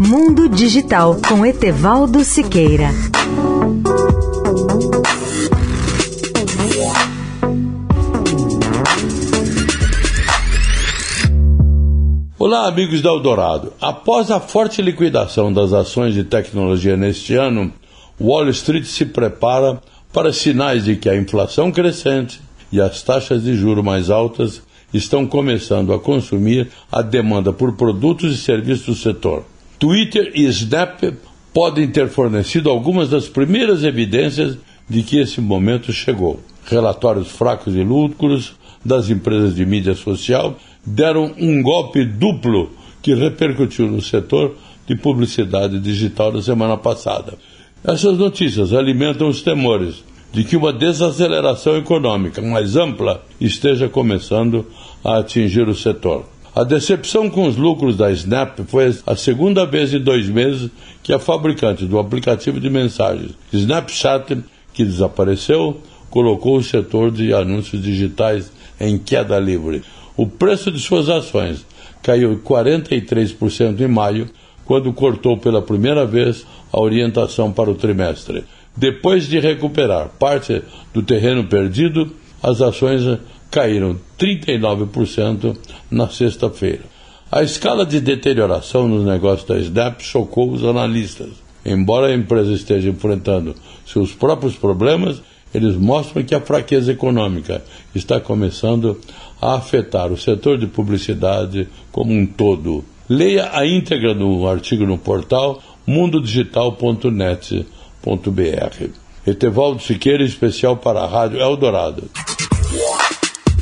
Mundo Digital com Etevaldo Siqueira. Olá, amigos da Eldorado. Após a forte liquidação das ações de tecnologia neste ano, Wall Street se prepara para sinais de que a inflação crescente e as taxas de juro mais altas estão começando a consumir a demanda por produtos e serviços do setor. Twitter e Snap podem ter fornecido algumas das primeiras evidências de que esse momento chegou. Relatórios fracos e lucros das empresas de mídia social deram um golpe duplo que repercutiu no setor de publicidade digital na semana passada. Essas notícias alimentam os temores de que uma desaceleração econômica mais ampla esteja começando a atingir o setor. A decepção com os lucros da Snap foi a segunda vez em dois meses que a fabricante do aplicativo de mensagens Snapchat, que desapareceu, colocou o setor de anúncios digitais em queda livre. O preço de suas ações caiu 43% em maio, quando cortou pela primeira vez a orientação para o trimestre. Depois de recuperar parte do terreno perdido, as ações caíram 39% na sexta-feira. A escala de deterioração nos negócios da Snap chocou os analistas. Embora a empresa esteja enfrentando seus próprios problemas, eles mostram que a fraqueza econômica está começando a afetar o setor de publicidade como um todo. Leia a íntegra do artigo no portal mundodigital.net www.etevaldo.br. Etevaldo Siqueira, especial para a Rádio Eldorado.